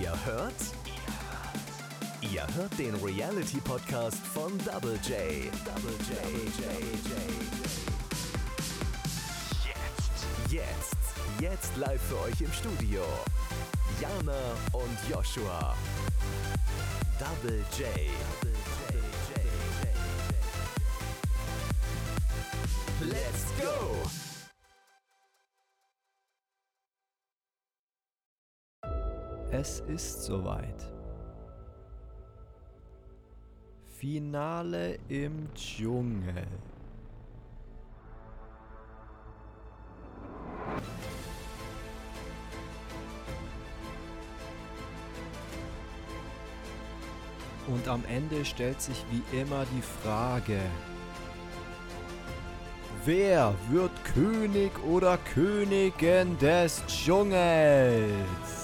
Ihr hört? Ihr hört den Reality Podcast von Double J. Double J. Jetzt. Jetzt. Jetzt live für euch im Studio. Jana und Joshua. Double J. Let's go! Es ist soweit. Finale im Dschungel. Und am Ende stellt sich wie immer die Frage, wer wird König oder Königin des Dschungels?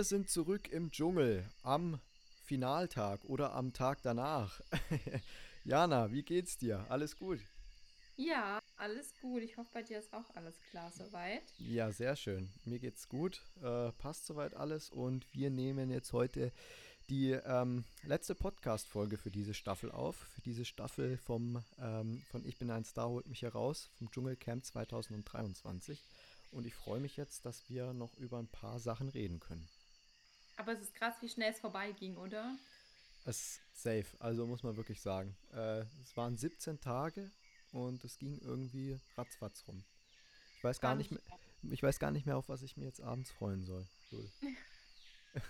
Wir sind zurück im Dschungel am Finaltag oder am Tag danach. Jana, wie geht's dir? Alles gut? Ja, alles gut. Ich hoffe, bei dir ist auch alles klar soweit. Ja, sehr schön. Mir geht's gut. Äh, passt soweit alles und wir nehmen jetzt heute die ähm, letzte Podcast-Folge für diese Staffel auf. Für diese Staffel vom ähm, von Ich bin ein Star holt mich heraus vom Dschungelcamp 2023. Und ich freue mich jetzt, dass wir noch über ein paar Sachen reden können. Aber es ist krass, wie schnell es vorbeiging, oder? Es ist safe, also muss man wirklich sagen. Äh, es waren 17 Tage und es ging irgendwie ratzfatz rum. Ich weiß gar nicht mehr, ich weiß gar nicht mehr, auf was ich mir jetzt abends freuen soll. Null.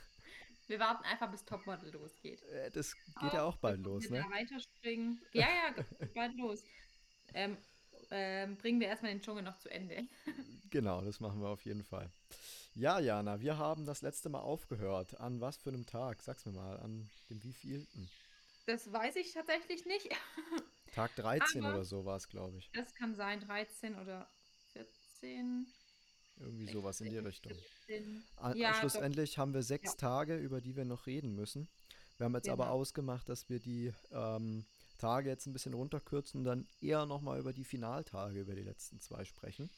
Wir warten einfach, bis Topmodel losgeht. Äh, Das geht ja auch bald los, ne? Da weiterspringen. Ja, ja, bald los. Ähm, ähm, bringen wir erstmal den Dschungel noch zu Ende. Genau, das machen wir auf jeden Fall. Ja, Jana, wir haben das letzte Mal aufgehört. An was für einem Tag? Sag's mir mal, an dem wievielten? Das weiß ich tatsächlich nicht. Tag 13 Aber- oder so war es, glaube ich. Das kann sein, 13 oder 14. Irgendwie sowas in die Richtung. 17. An- Ja, doch. schlussendlich haben wir sechs Ja. Tage, über die wir noch reden müssen. Wir haben jetzt aber Genau. ausgemacht, dass wir die ähm, Tage jetzt ein bisschen runterkürzen und dann eher nochmal über die Finaltage, über die letzten zwei sprechen.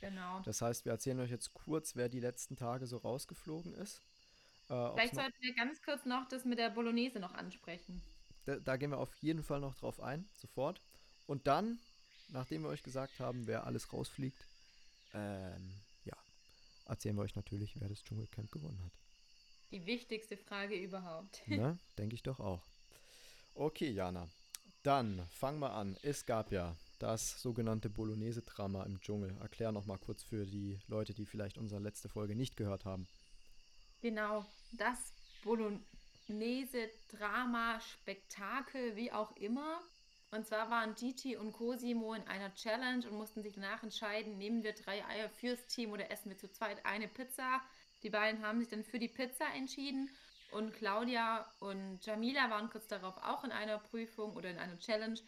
Genau. Das heißt, wir erzählen euch jetzt kurz, wer die letzten Tage so rausgeflogen ist. Äh, Vielleicht sollten wir ganz kurz noch das mit der Bolognese noch ansprechen. da, da gehen wir auf jeden Fall noch drauf ein, sofort. Und dann, nachdem wir euch gesagt haben, wer alles rausfliegt, ähm, ja, erzählen wir euch natürlich, wer das Dschungelcamp gewonnen hat. Die wichtigste Frage überhaupt. Ne? Denke ich doch auch. Okay, Jana. Dann fangen wir an. Es gab ja das sogenannte Bolognese-Drama im Dschungel. Erklär noch mal kurz für die Leute, die vielleicht unsere letzte Folge nicht gehört haben. Genau, das Bolognese-Drama-Spektakel, wie auch immer. Und zwar waren Gigi und Cosimo in einer Challenge und mussten sich danach entscheiden, nehmen wir drei Eier fürs Team oder essen wir zu zweit eine Pizza. Die beiden haben sich dann für die Pizza entschieden und Claudia und Jamila waren kurz darauf auch in einer Prüfung oder in einer Challenge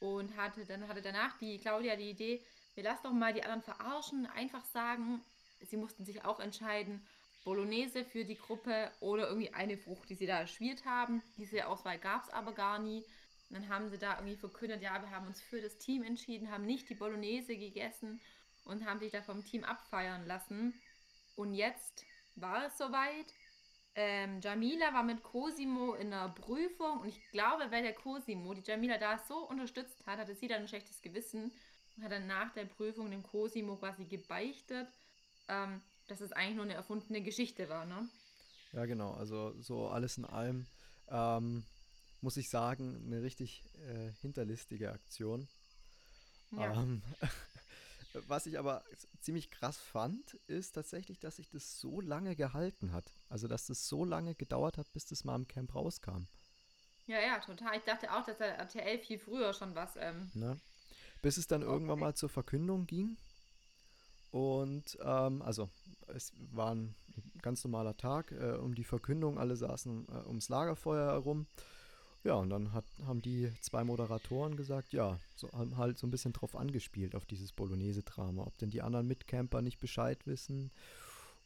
und hatte dann hatte danach die Claudia die Idee, wir lassen doch mal die anderen verarschen, einfach sagen, sie mussten sich auch entscheiden, Bolognese für die Gruppe oder irgendwie eine Frucht, die sie da erschwert haben. Diese Auswahl gab es aber gar nie. Und dann haben sie da irgendwie verkündet, ja, wir haben uns für das Team entschieden, haben nicht die Bolognese gegessen und haben sich da vom Team abfeiern lassen. Und jetzt war es soweit. Ähm, Jamila war mit Cosimo in einer Prüfung und ich glaube, weil der Cosimo die Jamila da so unterstützt hat, hatte sie dann ein schlechtes Gewissen und hat dann nach der Prüfung dem Cosimo quasi gebeichtet, ähm, dass es eigentlich nur eine erfundene Geschichte war, ne? Ja, genau. Also so alles in allem ähm, muss ich sagen, eine richtig äh, hinterlistige Aktion. Ja. Was ich aber ziemlich krass fand, ist tatsächlich, dass sich das so lange gehalten hat. Also, dass das so lange gedauert hat, bis das mal im Camp rauskam. Ja, ja, total. Ich dachte auch, dass der RTL viel früher schon was. Ähm, Ne? Bis es dann irgendwann mal zur Verkündung ging. Und ähm, also es war ein ganz normaler Tag äh, um die Verkündung. Alle saßen äh, ums Lagerfeuer herum. Ja, und dann hat, haben die zwei Moderatoren gesagt, ja, so, haben halt so ein bisschen drauf angespielt, auf dieses Bolognese-Drama. Ob denn die anderen Mitcamper nicht Bescheid wissen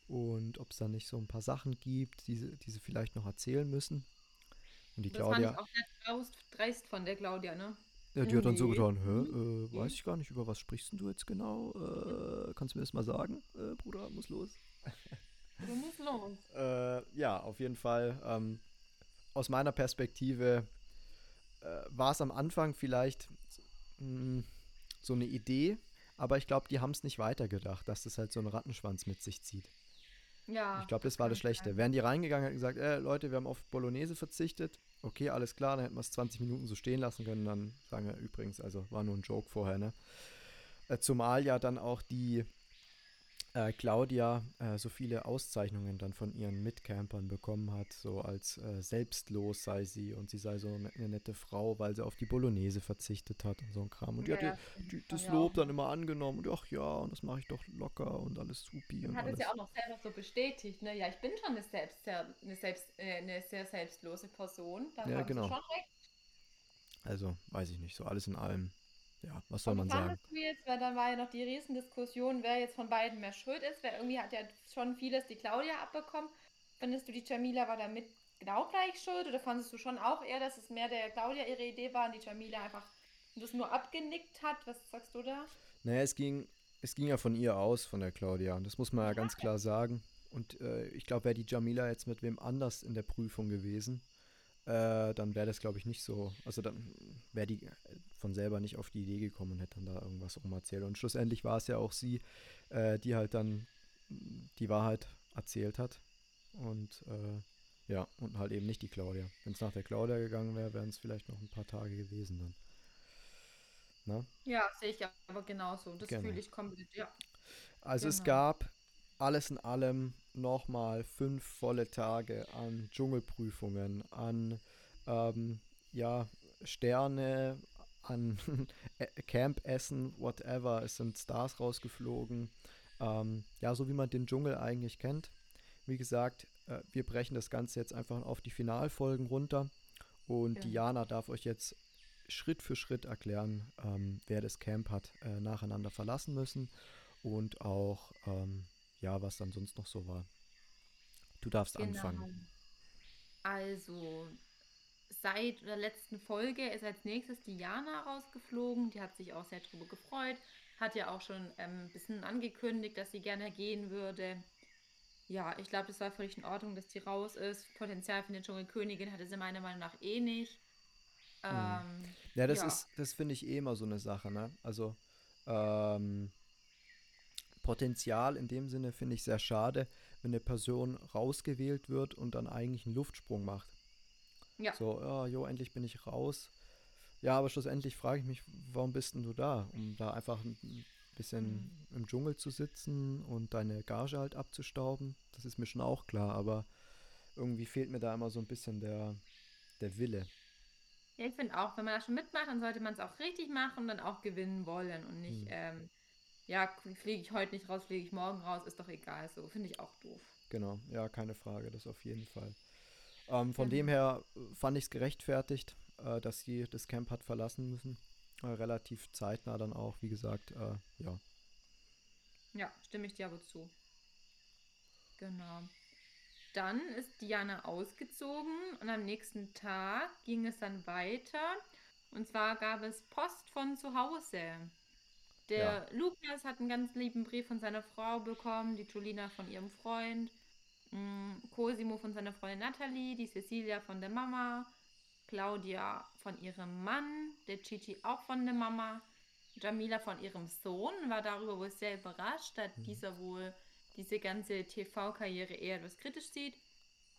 und ob es da nicht so ein paar Sachen gibt, die, sie- die sie vielleicht noch erzählen müssen. Und die Das fand Claudia, ich auch dreist, dreist von der Claudia, ne? ja, die hat dann so Nee. getan, hä, äh, Mhm. weiß ich gar nicht, über was sprichst du jetzt genau? Äh, kannst du mir das mal sagen? Äh, Bruder, muss los. Du musst los. Äh, ja, auf jeden Fall. Ähm, aus meiner Perspektive äh, war es am Anfang vielleicht mh, so eine Idee, aber ich glaube, die haben es nicht weitergedacht, dass das halt so einen Rattenschwanz mit sich zieht. Ja. Ich glaube, das war das Schlechte. Wären die reingegangen und gesagt, äh, Leute, wir haben auf Bolognese verzichtet, okay, alles klar, dann hätten wir es 20 Minuten so stehen lassen können, dann sagen wir übrigens, also war nur ein Joke vorher, ne? Äh, zumal ja dann auch die äh, Claudia äh, so viele Auszeichnungen dann von ihren Mitcampern bekommen hat, so als äh, selbstlos sei sie und sie sei so eine, eine nette Frau, weil sie auf die Bolognese verzichtet hat und so ein Kram. Und die Ja, hat ja, stimmt. die, Fand das Lob dann immer angenommen und ach ja, und das mache ich doch locker und alles supi Und und hat es alles. ja auch noch selber so bestätigt, ne? Ja, ich bin schon eine, selbst, sehr, eine, selbst, äh, eine sehr selbstlose Person. Da Ja, genau. schon recht. Also, weiß ich nicht, so alles in allem. Ja, was soll Und man sagen? du jetzt, weil da war ja noch die Riesendiskussion, wer jetzt von beiden mehr schuld ist, weil irgendwie hat ja schon vieles die Claudia abbekommen. Findest du, die Jamila war damit genau gleich schuld oder fandest du schon auch eher, dass es mehr der Claudia ihre Idee war und die Jamila einfach das nur abgenickt hat? Was sagst du da? Naja, es ging, es ging ja von ihr aus, von der Claudia. Und das muss man ja ganz klar sagen. Und äh, ich glaube, wäre die Jamila jetzt mit wem anders in der Prüfung gewesen, äh, dann wäre das, glaube ich, nicht so. Also dann wäre die äh, von selber nicht auf die Idee gekommen und hätte dann da irgendwas rumerzählt. Und schlussendlich war es ja auch sie, äh, die halt dann die Wahrheit erzählt hat. Und äh, ja, und halt eben nicht die Claudia. Wenn es nach der Claudia gegangen wäre, wären es vielleicht noch ein paar Tage gewesen dann. Na? Ja, sehe ich aber genauso. Das Genau. fühle ich komplett, ja. Also es Genau. gab alles in allem nochmal fünf volle Tage an Dschungelprüfungen, an ähm, ja, Sterne, an Ä- Campessen, whatever. Es sind Stars rausgeflogen. Ähm, ja, so wie man den Dschungel eigentlich kennt. Wie gesagt, äh, wir brechen das Ganze jetzt einfach auf die Finalfolgen runter. Und Genau. Diana darf euch jetzt Schritt für Schritt erklären, ähm, wer das Camp hat äh, nacheinander verlassen müssen und auch, ähm, ja, was dann sonst noch so war. Du darfst anfangen. Genau. Also, seit der letzten Folge ist als nächstes Diana rausgeflogen. Die hat sich auch sehr drüber gefreut. Hat ja auch schon ähm, ein bisschen angekündigt, dass sie gerne gehen würde. Ja, ich glaube, das war völlig in Ordnung, dass die raus ist. Potenzial für eine Dschungelkönigin hatte sie meiner Meinung nach eh nicht. Ähm, Ja, das Ja. ist, das finde ich eh immer so eine Sache, ne? Also, ähm, Potenzial in dem Sinne finde ich sehr schade, wenn eine Person rausgewählt wird und dann eigentlich einen Luftsprung macht. ja, So, ja, jo, endlich bin ich raus. Ja, aber schlussendlich frage ich mich, warum bist denn du da? Um da einfach ein bisschen im Dschungel zu sitzen und deine Gage halt abzustauben. Das ist mir schon auch klar, aber irgendwie fehlt mir da immer so ein bisschen der, der Wille. Ja, ich finde auch, wenn man das schon mitmacht, dann sollte man es auch richtig machen und dann auch gewinnen wollen und nicht, Hm. ähm, ja, fliege ich heute nicht raus, fliege ich morgen raus, ist doch egal. So finde ich auch doof. Genau, ja, keine Frage, das auf jeden Fall. Ähm, von Genau. dem her äh, fand ich es gerechtfertigt, äh, dass sie das Camp hat verlassen müssen. Äh, relativ zeitnah dann auch, wie gesagt, äh, ja. Ja, stimme ich dir aber zu. Genau. Dann ist Diana ausgezogen und am nächsten Tag ging es dann weiter. Und zwar gab es Post von zu Hause. Der Lukas hat einen ganz lieben Brief von seiner Frau bekommen, die Julina von ihrem Freund, mm, Cosimo von seiner Freundin Natalie, die Cecilia von der Mama, Claudia von ihrem Mann, der Gigi auch von der Mama, Jamila von ihrem Sohn, war darüber wohl sehr überrascht, da dieser wohl diese ganze TV-Karriere eher etwas kritisch sieht.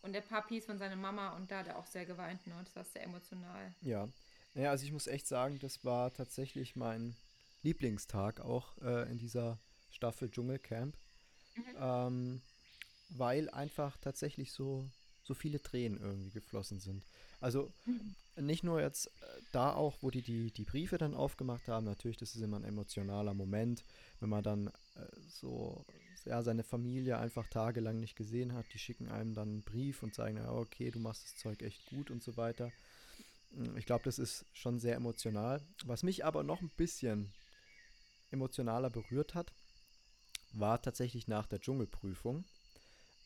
Und der Papi ist von seiner Mama und da hat er auch sehr geweint, ne? Das war sehr emotional. Ja. Naja, also ich muss echt sagen, das war tatsächlich mein Lieblingstag auch äh, in dieser Staffel Dschungelcamp. Ähm, weil einfach tatsächlich so, so viele Tränen irgendwie geflossen sind. Also nicht nur jetzt äh, da auch, wo die, die die Briefe dann aufgemacht haben, natürlich, das ist immer ein emotionaler Moment, wenn man dann äh, so ja, seine Familie einfach tagelang nicht gesehen hat, die schicken einem dann einen Brief und sagen, ja, okay, du machst das Zeug echt gut und so weiter. Ich glaube, das ist schon sehr emotional. Was mich aber noch ein bisschen emotionaler berührt hat, war tatsächlich nach der Dschungelprüfung.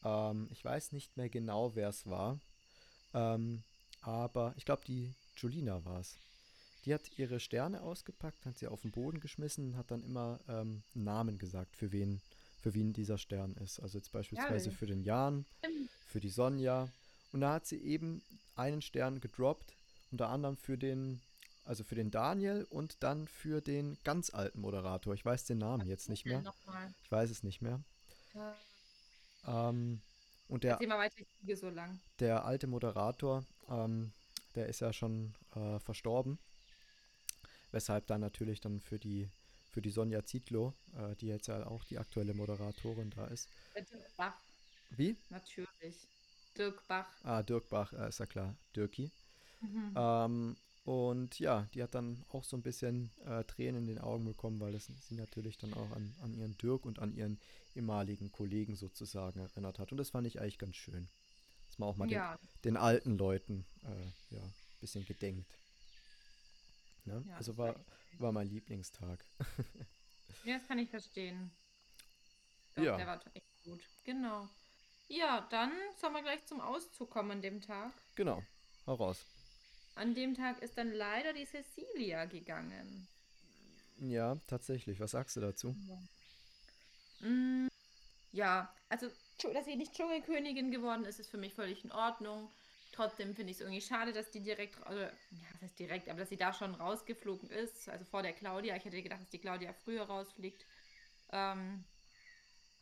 Ähm, ich weiß nicht mehr genau, wer es war. Ähm, aber ich glaube, die Julina war es. Die hat ihre Sterne ausgepackt, hat sie auf den Boden geschmissen und hat dann immer ähm, einen Namen gesagt, für wen, für wen dieser Stern ist. Also jetzt beispielsweise Geil. für den Jan, für die Sonja. Und da hat sie eben einen Stern gedroppt, unter anderem für den, also für den Daniel und dann für den ganz alten Moderator. Ich weiß den Namen jetzt nicht mehr. Ich weiß es nicht mehr. Ähm, und der, so der alte Moderator, ähm, der ist ja schon äh, verstorben. Weshalb dann natürlich dann für die, für die Sonja Zietlow, äh, die jetzt ja auch die aktuelle Moderatorin da ist. Dirk Bach, Wie? natürlich. Dirk Bach. Ah, Dirk Bach, äh, ist ja klar, Dirki. Mhm. Ähm, und ja, die hat dann auch so ein bisschen äh, Tränen in den Augen bekommen, weil es sie natürlich dann auch an, an ihren Dirk und an ihren ehemaligen Kollegen sozusagen erinnert hat. Und das fand ich eigentlich ganz schön. Dass man auch mal ja, den, den alten Leuten äh, ja, ein bisschen gedenkt. Ne? Ja, also war, war mein Lieblingstag. ja, das kann ich verstehen. Doch, Ja. Der war echt gut. Genau. Ja, dann sollen wir gleich zum Auszug kommen an dem Tag. genau, hau raus. An dem Tag ist dann leider die Cecilia gegangen. Ja, tatsächlich. Was sagst du dazu? Mm, ja, also, Dschung- dass sie nicht Dschungelkönigin geworden ist, ist für mich völlig in Ordnung. Trotzdem finde ich es irgendwie schade, dass die direkt, also, ja, was heißt direkt, aber dass sie da schon rausgeflogen ist, also vor der Claudia. Ich hätte gedacht, dass die Claudia früher rausfliegt. Ähm,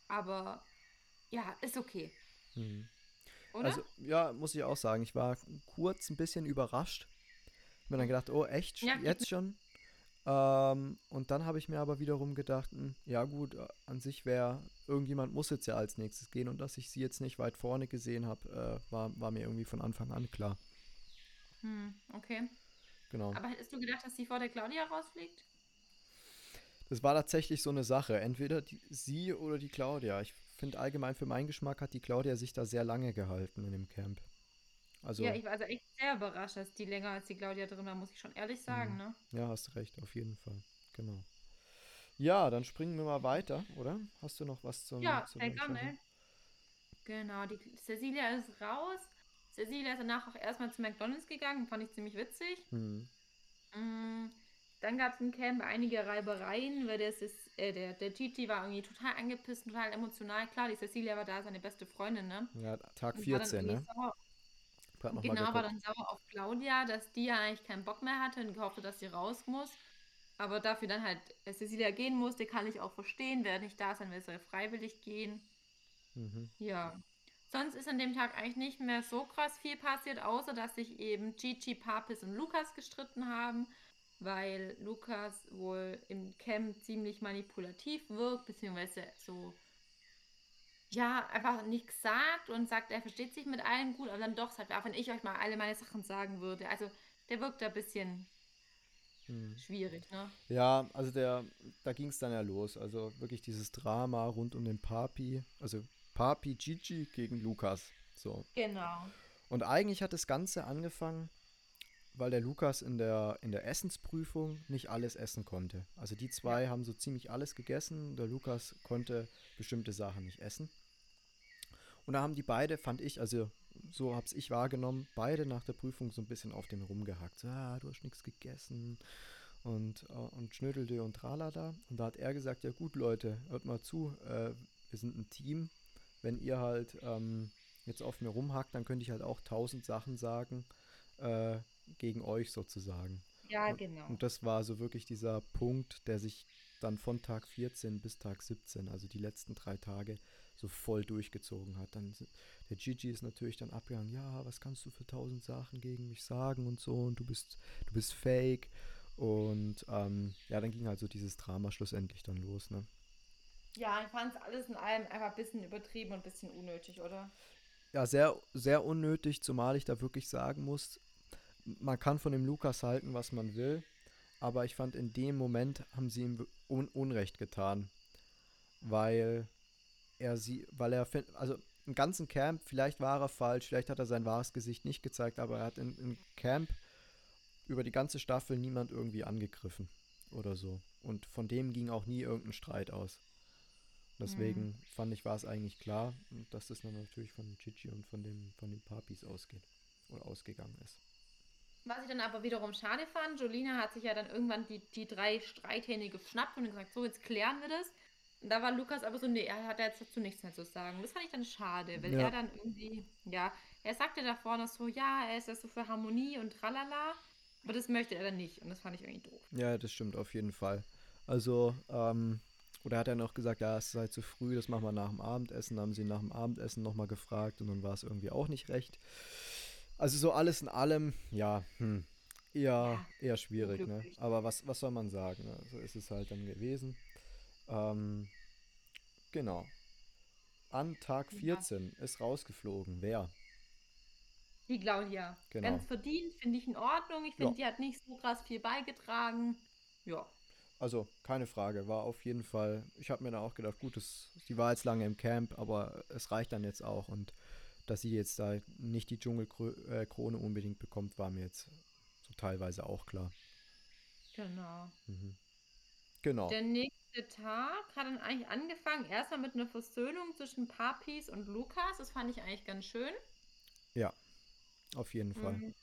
aber ja, ist okay, Hm. Oder? Also, ja, muss ich auch sagen, ich war kurz ein bisschen überrascht. Hab mir dann gedacht, oh, echt, Ja. jetzt schon? Ähm, und dann habe ich mir aber wiederum gedacht, hm, ja gut, äh, an sich wäre, irgendjemand muss jetzt ja als nächstes gehen und dass ich sie jetzt nicht weit vorne gesehen habe, äh, war, war mir irgendwie von Anfang an klar. hm, okay. Genau. Aber hättest du gedacht, dass sie vor der Claudia rausfliegt? Das war tatsächlich so eine Sache, entweder die, sie oder die Claudia. Ich finde allgemein für meinen Geschmack hat die Claudia sich da sehr lange gehalten in dem Camp. Also, Ja, ich war also echt sehr überrascht, dass die länger als die Claudia drin war, muss ich schon ehrlich sagen, Mhm. ne? Ja, hast recht, auf jeden Fall. Genau. Ja, dann springen wir mal weiter, oder? Hast du noch was zum Ja, zum gerne. Genau, die Cecilia ist raus. Cecilia ist danach auch erstmal zu McDonalds gegangen, fand ich ziemlich witzig. Hm. Mm, Dann gab es im Camp einige Reibereien, weil das ist, äh, der, der Gigi war irgendwie total angepisst, total emotional. Klar, die Cecilia war da, seine beste Freundin, ne? Ja, Tag Und war dann 14, irgendwie ne? Sauer, genau, mal war dann sauer auf Claudia, dass die ja eigentlich keinen Bock mehr hatte und gehofft, hat, dass sie raus muss. Aber dafür dann halt Cecilia gehen musste, kann ich auch verstehen. Wer nicht da sein will, soll freiwillig gehen. Mhm. Ja. Sonst ist an dem Tag eigentlich nicht mehr so krass viel passiert, außer dass sich eben Gigi, Papis und Lukas gestritten haben, weil Lukas wohl im Camp ziemlich manipulativ wirkt, beziehungsweise so, ja, einfach nichts sagt und sagt, er versteht sich mit allen gut, aber dann doch sagt, ah, wenn ich euch mal alle meine Sachen sagen würde. Also, der wirkt da ein bisschen Hm. schwierig, ne? Ja, also der, da ging es dann ja los. Also wirklich dieses Drama rund um den Papi, also Papi Gigi gegen Lukas. So. Genau. Und eigentlich hat das Ganze angefangen, weil der Lukas in der, in der Essensprüfung nicht alles essen konnte. Also die zwei haben so ziemlich alles gegessen. Der Lukas konnte bestimmte Sachen nicht essen. Und da haben die beide, fand ich, also so hab's ich wahrgenommen, beide nach der Prüfung so ein bisschen auf den rumgehackt. So, ah, du hast nichts gegessen und, äh, und schnödelte und tralala. Und da hat er gesagt, ja gut Leute, hört mal zu, äh, wir sind ein Team. Wenn ihr halt ähm, jetzt auf mir rumhackt, dann könnte ich halt auch tausend Sachen sagen äh, gegen euch sozusagen. Ja, Und- genau. Und das war so wirklich dieser Punkt, der sich dann von Tag 14 bis Tag 17, also die letzten drei Tage, so voll durchgezogen hat. Dann der Gigi ist natürlich dann abgegangen, ja, was kannst du für tausend Sachen gegen mich sagen und so und du bist, du bist fake. Und ähm, ja, dann ging halt so dieses Drama schlussendlich dann los, ne? Ja, ich fand es alles in allem einfach ein bisschen übertrieben und ein bisschen unnötig, oder? Ja, sehr, sehr unnötig, zumal ich da wirklich sagen muss, man kann von dem Lukas halten, was man will, aber ich fand, in dem Moment haben sie ihm un Unrecht getan, weil er sie, weil er, also im ganzen Camp, vielleicht war er falsch, vielleicht hat er sein wahres Gesicht nicht gezeigt, aber er hat in, im Camp über die ganze Staffel niemand irgendwie angegriffen oder so. Und von dem ging auch nie irgendein Streit aus. Deswegen fand ich, war es eigentlich klar, dass das dann natürlich von Chichi und von dem, von den Papis ausgeht oder ausgegangen ist. Was ich dann aber wiederum schade fand, Jolina hat sich ja dann irgendwann die, die drei Streithähne geschnappt und gesagt, so, jetzt klären wir das. Und da war Lukas aber so, nee, er hat jetzt dazu nichts mehr zu sagen. Das fand ich dann schade, weil Ja. er dann irgendwie, ja, er sagte davor noch so, ja, er ist ja so für Harmonie und tralala, aber das möchte er dann nicht und das fand ich irgendwie doof. Ja, das stimmt auf jeden Fall. Also, ähm, oder hat er noch gesagt, ja, es sei zu früh, das machen wir nach dem Abendessen. Haben sie nach dem Abendessen nochmal gefragt und dann war es irgendwie auch nicht recht. Also so alles in allem, ja, hm, eher, eher schwierig, ne? Aber was, was soll man sagen? Ne? So ist es halt dann gewesen. Ähm, genau. An Tag Ja. 14 ist rausgeflogen. Wer? Die Claudia. Genau. Ganz verdient, finde ich in Ordnung. Ich finde, die hat nicht so krass viel beigetragen. Ja. Also, keine Frage, war auf jeden Fall, ich habe mir da auch gedacht, gut, das, die war jetzt lange im Camp, aber es reicht dann jetzt auch und dass sie jetzt da nicht die Dschungelkrone unbedingt bekommt, war mir jetzt so teilweise auch klar. Genau. Mhm. Genau, Der nächste Tag hat dann eigentlich angefangen, erstmal mit einer Versöhnung zwischen Papis und Lukas. Das fand ich eigentlich ganz schön. auf jeden Fall. Mhm.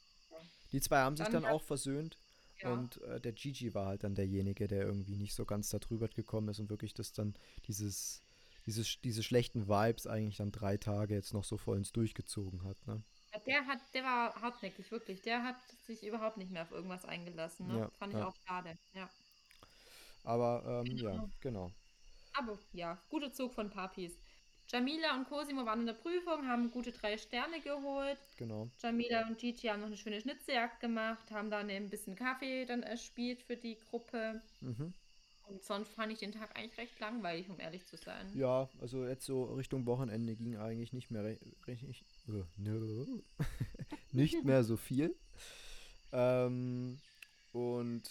Die zwei haben sich Dann dann auch versöhnt Ja. und äh, der Gigi war halt dann derjenige, der irgendwie nicht so ganz da drüber gekommen ist und wirklich das dann, dieses, dieses, diese schlechten Vibes eigentlich dann drei Tage jetzt noch so vollends durchgezogen hat, ne? Ja, Der hat, der war hartnäckig, wirklich. Der hat sich überhaupt nicht mehr auf irgendwas eingelassen. Ne? Ja, Fand ich ja. auch schade. Ja. Aber ähm, ja, Genau. genau. Aber ja, guter Zug von Papis. Jamila und Cosimo waren in der Prüfung, haben gute drei Sterne geholt. Genau. Jamila und Gigi haben noch eine schöne Schnitzeljagd gemacht, haben dann ein bisschen Kaffee dann erspielt für die Gruppe. Mhm. Und sonst fand ich den Tag eigentlich recht langweilig, um ehrlich zu sein. Ja, also jetzt so Richtung Wochenende ging eigentlich nicht mehr re- richtig, äh, nö, nicht mehr so viel. Ähm, und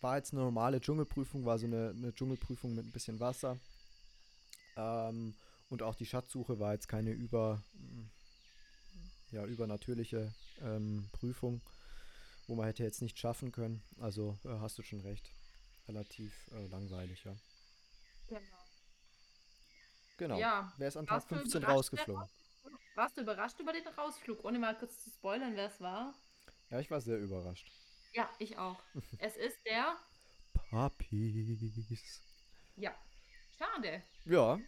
war jetzt eine normale Dschungelprüfung, war so eine, eine Dschungelprüfung mit ein bisschen Wasser. Ähm, und auch die Schatzsuche war jetzt keine über, ja, übernatürliche ähm, Prüfung, wo man hätte jetzt nicht schaffen können. Also äh, hast du schon recht. Relativ äh, langweilig, ja. Genau. Genau. Ja, Wer ist an Tag warst du 15 überrascht, rausgeflogen? Warst du überrascht über den Rausflug, ohne mal kurz zu spoilern, wer es war? Ja, ich war sehr überrascht. Ja, ich auch. es ist der. Puppies. Ja. Schade. Ja,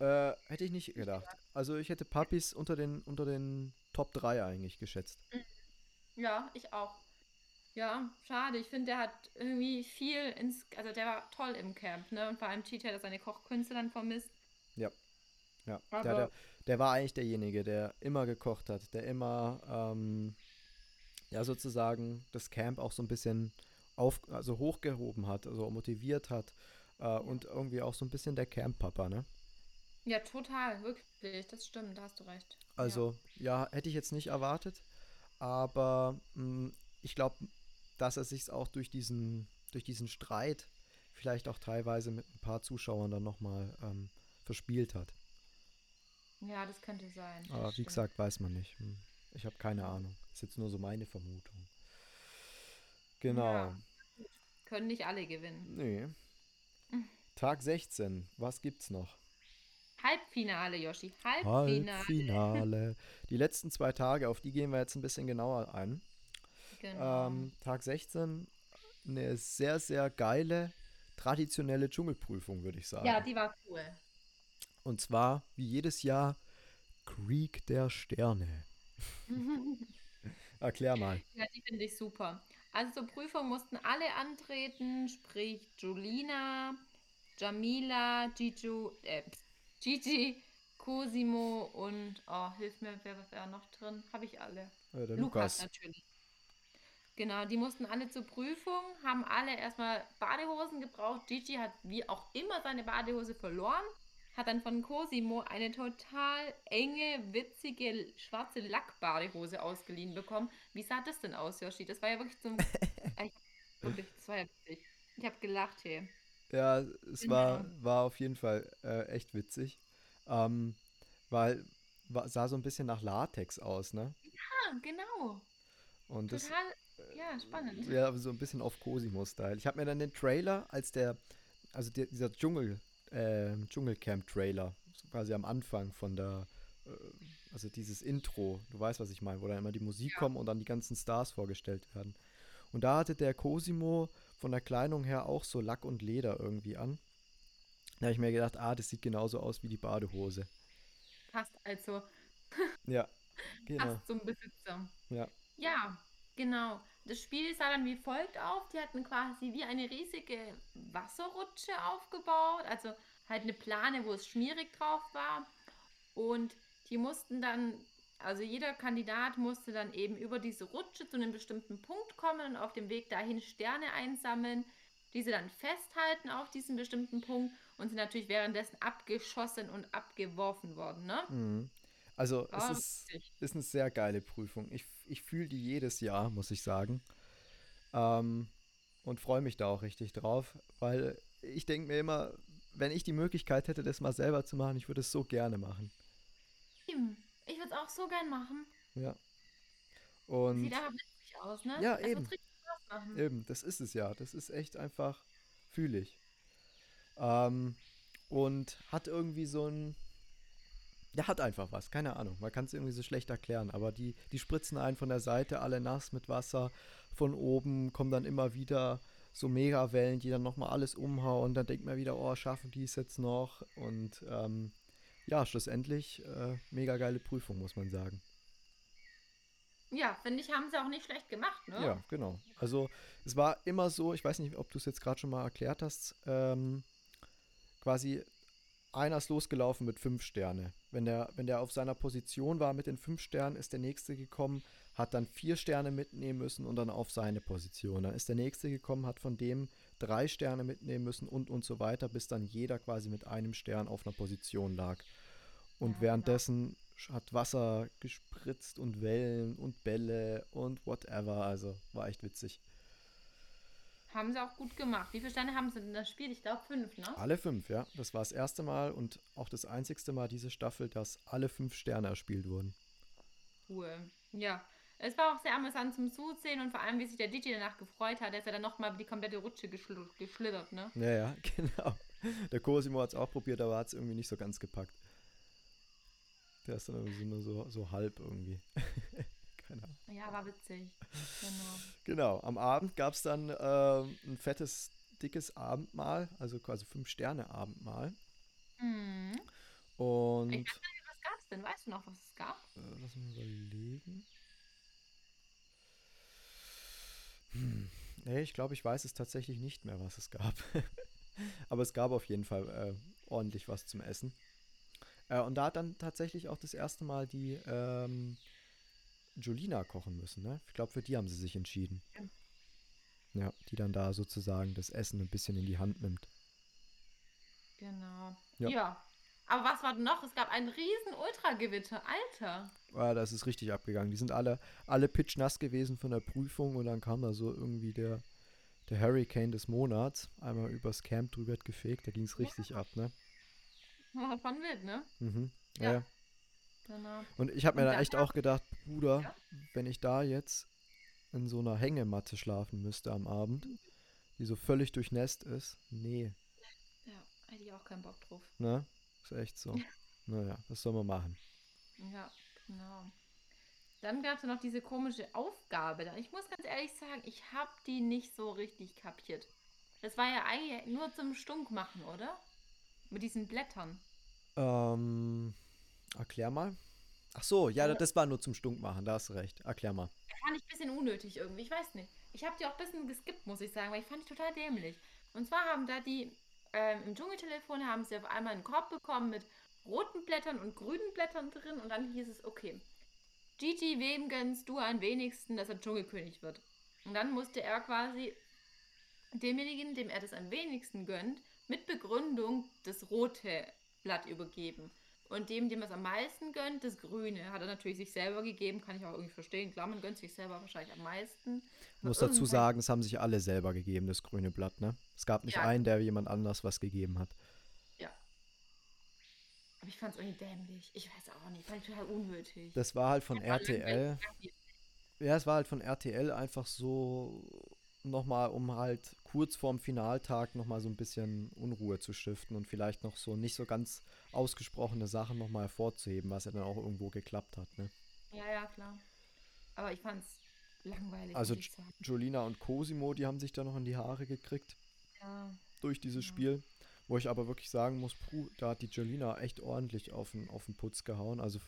äh, hätte ich nicht gedacht. Also ich hätte Puppies unter den, unter den Top 3 eigentlich geschätzt. Ja, ich auch. Ja, schade. Ich finde, der hat irgendwie viel ins. Also, der war toll im Camp, ne? Und vor allem Cheetah er seine Kochkünste dann vermisst. Ja. Ja, der, der, der war eigentlich derjenige, der immer gekocht hat, der immer, ähm, ja, sozusagen das Camp auch so ein bisschen auf, also hochgehoben hat, also motiviert hat äh, und irgendwie auch so ein bisschen der Camp-Papa, ne? Ja, total, wirklich. Das stimmt, da hast du recht. Also, ja, hätte ich jetzt nicht erwartet, aber mh, ich glaube, dass er sich auch durch diesen, durch diesen Streit vielleicht auch teilweise mit ein paar Zuschauern dann nochmal ähm, verspielt hat. Ja, das könnte sein. Aber wie stimmt. gesagt, weiß man nicht. Hm. Ich habe keine Ahnung. Ist jetzt nur so meine Vermutung. Genau. Ja. Können nicht alle gewinnen. Nee. Tag 16. Was gibt's noch? Halbfinale, Yoshi. Halbfinale. Halbfinale. Die letzten zwei Tage, auf die gehen wir jetzt ein bisschen genauer ein. Genau. Ähm, Tag 16, eine sehr, sehr geile, traditionelle Dschungelprüfung, würde ich sagen. ja, die war cool. Und zwar, wie jedes Jahr, Krieg der Sterne. Erklär mal. Ja, die finde ich super. Also zur Prüfung mussten alle antreten, sprich Julina, Jamila, Gigi, äh, Gigi, Cosimo und, oh, hilf mir, wer war noch drin? Habe ich alle. Äh, der Lukas Lukas. natürlich. Genau, die mussten alle zur Prüfung, haben alle erstmal Badehosen gebraucht. Gigi hat wie auch immer seine Badehose verloren, hat dann von Cosimo eine total enge, witzige, schwarze Lackbadehose ausgeliehen bekommen. Wie sah das denn aus, Yoshi? Das war ja wirklich zum... Wirklich, das war ja witzig. Ich habe gelacht hier. Ja, es Genau. war, war auf jeden Fall äh, echt witzig. Ähm, weil war, sah so ein bisschen nach Latex aus, ne? Ah, genau. Und das Total, ja, spannend. ja so ein bisschen auf Cosimo-Style. Ich habe mir dann den Trailer, als der, also der, dieser Dschungel, äh, Dschungelcamp-Trailer, so quasi am Anfang von der, äh, also dieses Intro, du weißt, was ich meine, wo dann immer die Musik Ja. kommt und dann die ganzen Stars vorgestellt werden. Und da hatte der Cosimo von der Kleidung her auch so Lack und Leder irgendwie an. Da habe ich mir gedacht, ah, das sieht genauso aus wie die Badehose. Passt also, Ja, genau. passt zum Besitzer. Ja. Ja, genau. Das Spiel sah dann wie folgt auf. Die hatten quasi wie eine riesige Wasserrutsche aufgebaut. Also halt eine Plane, wo es schmierig drauf war. Und die mussten dann, also jeder Kandidat musste dann eben über diese Rutsche zu einem bestimmten Punkt kommen und auf dem Weg dahin Sterne einsammeln, diese dann festhalten auf diesem bestimmten Punkt und sind natürlich währenddessen abgeschossen und abgeworfen worden, ne? Mhm. Also es ist, ist eine sehr geile Prüfung. Ich, ich fühle die jedes Jahr, muss ich sagen. Ähm, und freue mich da auch richtig drauf, weil ich denke mir immer, wenn ich die Möglichkeit hätte, das mal selber zu machen, ich würde es so gerne machen. Hm, Ich würde es auch so gern machen. Ja. Und Sieht aber witzig aus, ne? Ja, eben. richtig Spaß machen. eben, das ist es ja. Das ist echt einfach, fühle ich. Ähm, und hat irgendwie so ein, ja, hat einfach was, keine Ahnung. Man kann es irgendwie so schlecht erklären, aber die, die spritzen einen von der Seite alle nass mit Wasser. Von oben kommen dann immer wieder so Megawellen, die dann nochmal alles umhauen. Dann denkt man wieder, oh, schaffen die es jetzt noch? Und ähm, ja, schlussendlich äh, mega geile Prüfung, muss man sagen. Ja, finde ich, haben sie auch nicht schlecht gemacht, ne? Ja, genau. Also es war immer so, ich weiß nicht, ob du es jetzt gerade schon mal erklärt hast, ähm, quasi einer ist losgelaufen mit fünf Sterne. Wenn der, wenn der auf seiner Position war mit den fünf Sternen, ist der nächste gekommen, hat dann vier Sterne mitnehmen müssen und dann auf seine Position. Dann ist der nächste gekommen, hat von dem drei Sterne mitnehmen müssen und und so weiter, bis dann jeder quasi mit einem Stern auf einer Position lag. Und Ja, genau. währenddessen sch- hat Wasser gespritzt und Wellen und Bälle und whatever. Also war echt witzig. Haben sie auch gut gemacht. Wie viele Sterne haben sie denn das Spiel? Ich glaube fünf, ne? Alle fünf, ja. Das war das erste Mal und auch das einzigste Mal diese Staffel, dass alle fünf Sterne erspielt wurden. Cool. Ja. Es war auch sehr amüsant zum Zusehen und vor allem, wie sich der DJ danach gefreut hat, dass er dann nochmal die komplette Rutsche geschl geschlittert, ne? Ja, ja, genau. Der Cosimo hat es auch probiert, aber hat es irgendwie nicht so ganz gepackt. Der ist dann irgendwie nur so, so halb irgendwie. Ahnung. Ja, war witzig. Genau. Genau, am Abend gab es dann ähm, ein fettes, dickes Abendmahl, also quasi fünf Sterne Abendmahl. Mhm. Und Ich nicht, was gab's denn? Weißt du noch, was es gab? Äh, lass mich überlegen. Hm. Nee, ich glaube, ich weiß es tatsächlich nicht mehr, was es gab. Aber es gab auf jeden Fall äh, ordentlich was zum Essen. Äh, und da hat dann tatsächlich auch das erste Mal die ähm, Julina kochen müssen. Ne? Ich glaube, für die haben sie sich entschieden. Ja, die dann da sozusagen das Essen ein bisschen in die Hand nimmt. Genau. Ja. Ja. Aber was war denn noch? Es gab ein riesen Ultragewitter. Alter. Ah, das ist richtig abgegangen. Die sind alle, alle pitchnass gewesen von der Prüfung und dann kam da so irgendwie der, der Hurricane des Monats einmal übers Camp drüber gefegt. Da ging es richtig ab, ne? War schon wild, ne? Mhm. Ja. Ja. Genau. Und ich habe mir dann echt auch gedacht, Bruder, Ja. wenn ich da jetzt in so einer Hängematte schlafen müsste am Abend, die so völlig durchnässt ist, nee, Ja, hätte ich auch keinen Bock drauf. ne? Ist echt so. Naja, was soll man machen? Ja, genau. Dann gab es noch diese komische Aufgabe. da. Ich muss ganz ehrlich sagen, ich habe die nicht so richtig kapiert. Das war ja eigentlich nur zum Stunk machen, oder? Mit diesen Blättern. Ähm, erklär mal. Ach so, ja, das war nur zum Stunk machen, da hast du recht. Erklär mal. Fand ich ein bisschen unnötig irgendwie. Ich weiß nicht. Ich habe die auch ein bisschen geskippt, muss ich sagen, weil ich fand die total dämlich. Und zwar haben da die ähm, im Dschungeltelefon haben sie auf einmal einen Korb bekommen mit roten Blättern und grünen Blättern drin und dann hieß es, okay, Gigi, wem gönnst du am wenigsten, dass er Dschungelkönig wird? Und dann musste er quasi demjenigen, dem er das am wenigsten gönnt, mit Begründung das rote Blatt übergeben. Und dem, dem es am meisten gönnt, das Grüne, hat er natürlich sich selber gegeben, kann ich auch irgendwie verstehen. Klar, man gönnt sich selber wahrscheinlich am meisten. Ich muss dazu sagen, es haben sich alle selber gegeben, das grüne Blatt, ne? Es gab nicht Ja. einen, der jemand anders was gegeben hat. Ja. Aber ich fand es irgendwie dämlich. Ich weiß auch nicht, fand ich total unnötig. Das war halt von Ja, RTL. Ja, es war halt von RTL einfach so nochmal, um halt kurz vorm Finaltag nochmal so ein bisschen Unruhe zu stiften und vielleicht noch so nicht so ganz ausgesprochene Sachen nochmal hervorzuheben, was ja dann auch irgendwo geklappt hat. Ne? Ja, ja, klar. Aber ich fand's langweilig. Also. Jolina und Cosimo, die haben sich da noch in die Haare gekriegt ja. durch dieses Ja. Spiel. Wo ich aber wirklich sagen muss, puh, da hat die Jolina echt ordentlich auf den, auf den Putz gehauen. Also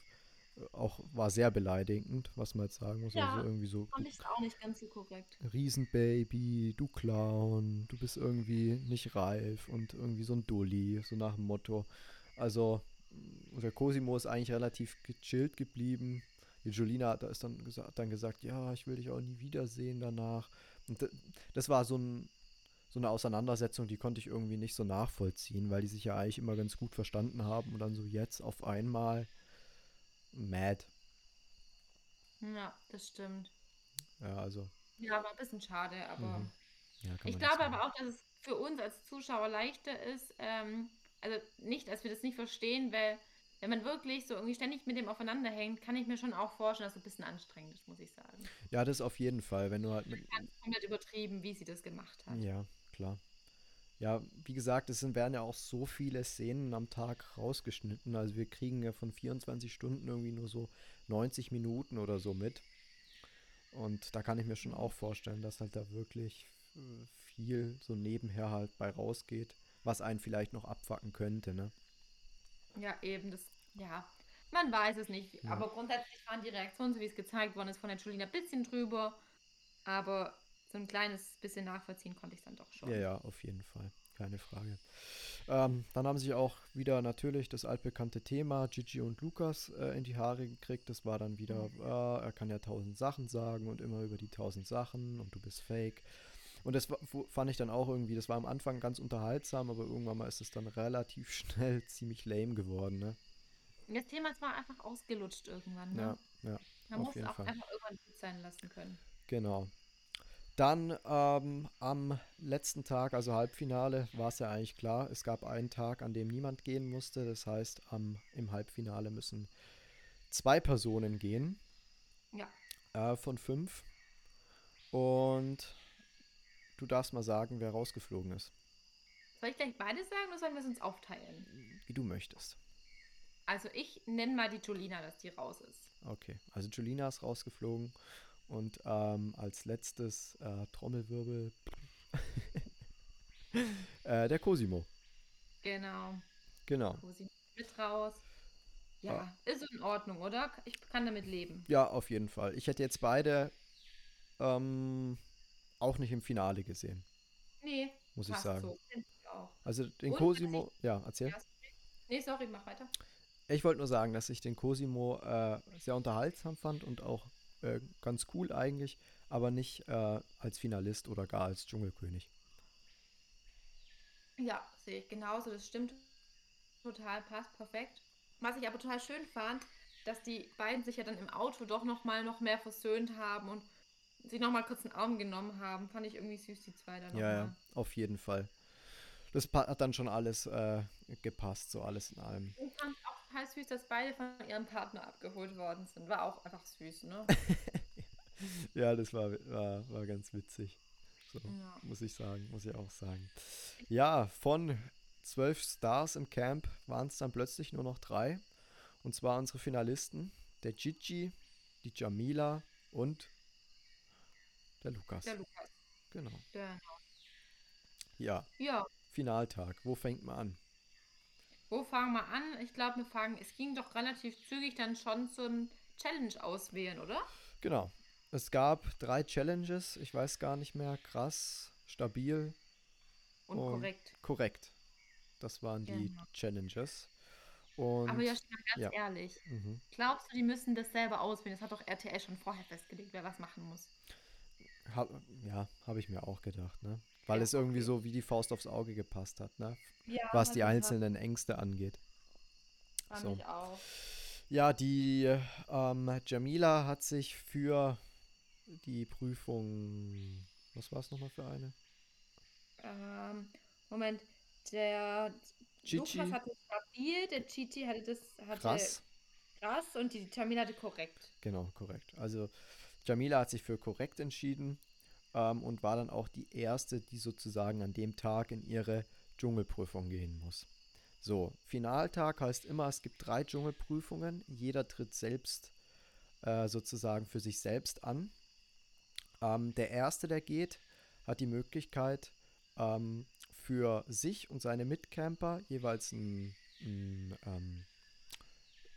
auch war sehr beleidigend, was man jetzt sagen muss. Ja, also irgendwie so, Fand ich auch nicht ganz so korrekt. Riesenbaby, du Clown, du bist irgendwie nicht reif und irgendwie so ein Dulli, so nach dem Motto. Also, der Cosimo ist eigentlich relativ gechillt geblieben. Die Jolina hat, da ist dann, gesa hat dann gesagt, ja, ich will dich auch nie wiedersehen danach. Und das war so, ein, so eine Auseinandersetzung, die konnte ich irgendwie nicht so nachvollziehen, weil die sich ja eigentlich immer ganz gut verstanden haben und dann so jetzt auf einmal mad. Ja, das stimmt. Ja, also, Ja, war ein bisschen schade, aber. Mhm. ja, Ich glaube aber auch, dass es für uns als Zuschauer leichter ist, ähm, also nicht, dass wir das nicht verstehen, weil wenn man wirklich so irgendwie ständig mit dem aufeinander hängt, kann ich mir schon auch vorstellen, dass es ein bisschen anstrengend ist, muss ich sagen. Ja, das auf jeden Fall, wenn du halt mit, Ganz komplett übertrieben, wie sie das gemacht hat. Ja, klar. Ja, wie gesagt, es sind, werden ja auch so viele Szenen am Tag rausgeschnitten. Also wir kriegen ja von 24 Stunden irgendwie nur so 90 Minuten oder so mit. Und da kann ich mir schon auch vorstellen, dass halt da wirklich äh, viel so nebenher halt bei rausgeht, was einen vielleicht noch abfacken könnte, ne? Ja, eben, das, ja, man weiß es nicht. Ja. Aber grundsätzlich waren die Reaktionen, so wie es gezeigt worden ist, von der Julina ein bisschen drüber. Aber so ein kleines bisschen nachvollziehen konnte ich dann doch schon. Ja, ja, auf jeden Fall. Keine Frage. Ähm, dann haben sich auch wieder natürlich das altbekannte Thema Gigi und Lukas äh, in die Haare gekriegt. Das war dann wieder, äh, er kann ja tausend Sachen sagen und immer über die tausend Sachen und du bist fake. Und das fand ich dann auch irgendwie, das war am Anfang ganz unterhaltsam, aber irgendwann mal ist es dann relativ schnell ziemlich lame geworden, ne? Das Thema ist war einfach ausgelutscht irgendwann. Ne? Ja, ja, Man auf muss jeden auch Fall. einfach irgendwann gut sein lassen können. Genau. Dann ähm, am letzten Tag, also Halbfinale, war es ja eigentlich klar. Es gab einen Tag, an dem niemand gehen musste. Das heißt, am, im Halbfinale müssen zwei Personen gehen Ja. äh, von fünf. Und du darfst mal sagen, wer rausgeflogen ist. Soll ich gleich beide sagen oder sollen wir es uns aufteilen? Wie du möchtest. Also ich nenne mal die Julina, dass die raus ist. Okay, also Julina ist rausgeflogen. Und ähm, als letztes äh, Trommelwirbel äh, der Cosimo. Genau. Genau. Cosi mit raus. Ja, Ah. ist in Ordnung, oder? Ich kann damit leben. Ja, auf jeden Fall. Ich hätte jetzt beide ähm, auch nicht im Finale gesehen, Nee, muss ich sagen. so. Ich. Also den Und Cosimo, ja, erzähl. Ja, sorry. Nee, sorry, mach weiter. Ich wollte nur sagen, dass ich den Cosimo äh, sehr unterhaltsam fand und auch äh, ganz cool eigentlich, aber nicht äh, als Finalist oder gar als Dschungelkönig. Ja, sehe ich genauso. Das stimmt total, passt perfekt. Was ich aber total schön fand, dass die beiden sich ja dann im Auto doch noch mal noch mehr versöhnt haben und sich noch mal kurz einen Arm genommen haben. Fand ich irgendwie süß, die zwei dann Ja, ja, auf jeden Fall. Das hat dann schon alles äh, gepasst, so alles in allem. Ich fand total süß, dass beide von ihrem Partner abgeholt worden sind. War auch einfach süß, ne? Ja, das war, war, war ganz witzig. So, Ja. muss ich sagen, muss ich auch sagen. Ja, von zwölf Stars im Camp waren es dann plötzlich nur noch drei. Und zwar unsere Finalisten, der Gigi, die Jamila und der Lukas. Der Lukas. Genau. Der, Ja, ja, Finaltag. Wo fängt man an? Wo fangen wir an? Ich glaube, wir fangen, es ging doch relativ zügig dann schon zum Challenge auswählen, oder? Genau. Es gab drei Challenges. Ich weiß gar nicht mehr. Krass, stabil, Und Und- korrekt. korrekt. Das waren die Genau. Challenges. Und Aber mal ganz ja. ehrlich. mhm. Glaubst du, die müssen das selber auswählen? Das hat doch RTL schon vorher festgelegt, wer was machen muss. Hab, ja, habe ich mir auch gedacht, ne? Weil Ja, es irgendwie okay. so wie die Faust aufs Auge gepasst hat, ne? Ja, Was die einzelnen Ängste angeht. Fand so. ich auch. Ja, die ähm, Jamila hat sich für die Prüfung. Was war es nochmal für eine? Ähm, Moment, der Gigi. Lukas hatte stabil, der Gigi hatte das hatte Krass. krass und die Jamila hatte korrekt. Genau, korrekt. Also Jamila hat sich für korrekt entschieden ähm, und war dann auch die erste, die sozusagen an dem Tag in ihre Dschungelprüfung gehen muss. So, Finaltag heißt immer, es gibt drei Dschungelprüfungen. Jeder tritt selbst äh, sozusagen für sich selbst an. Ähm, der erste, der geht, hat die Möglichkeit, ähm, für sich und seine Mitcamper jeweils einen, einen, ähm,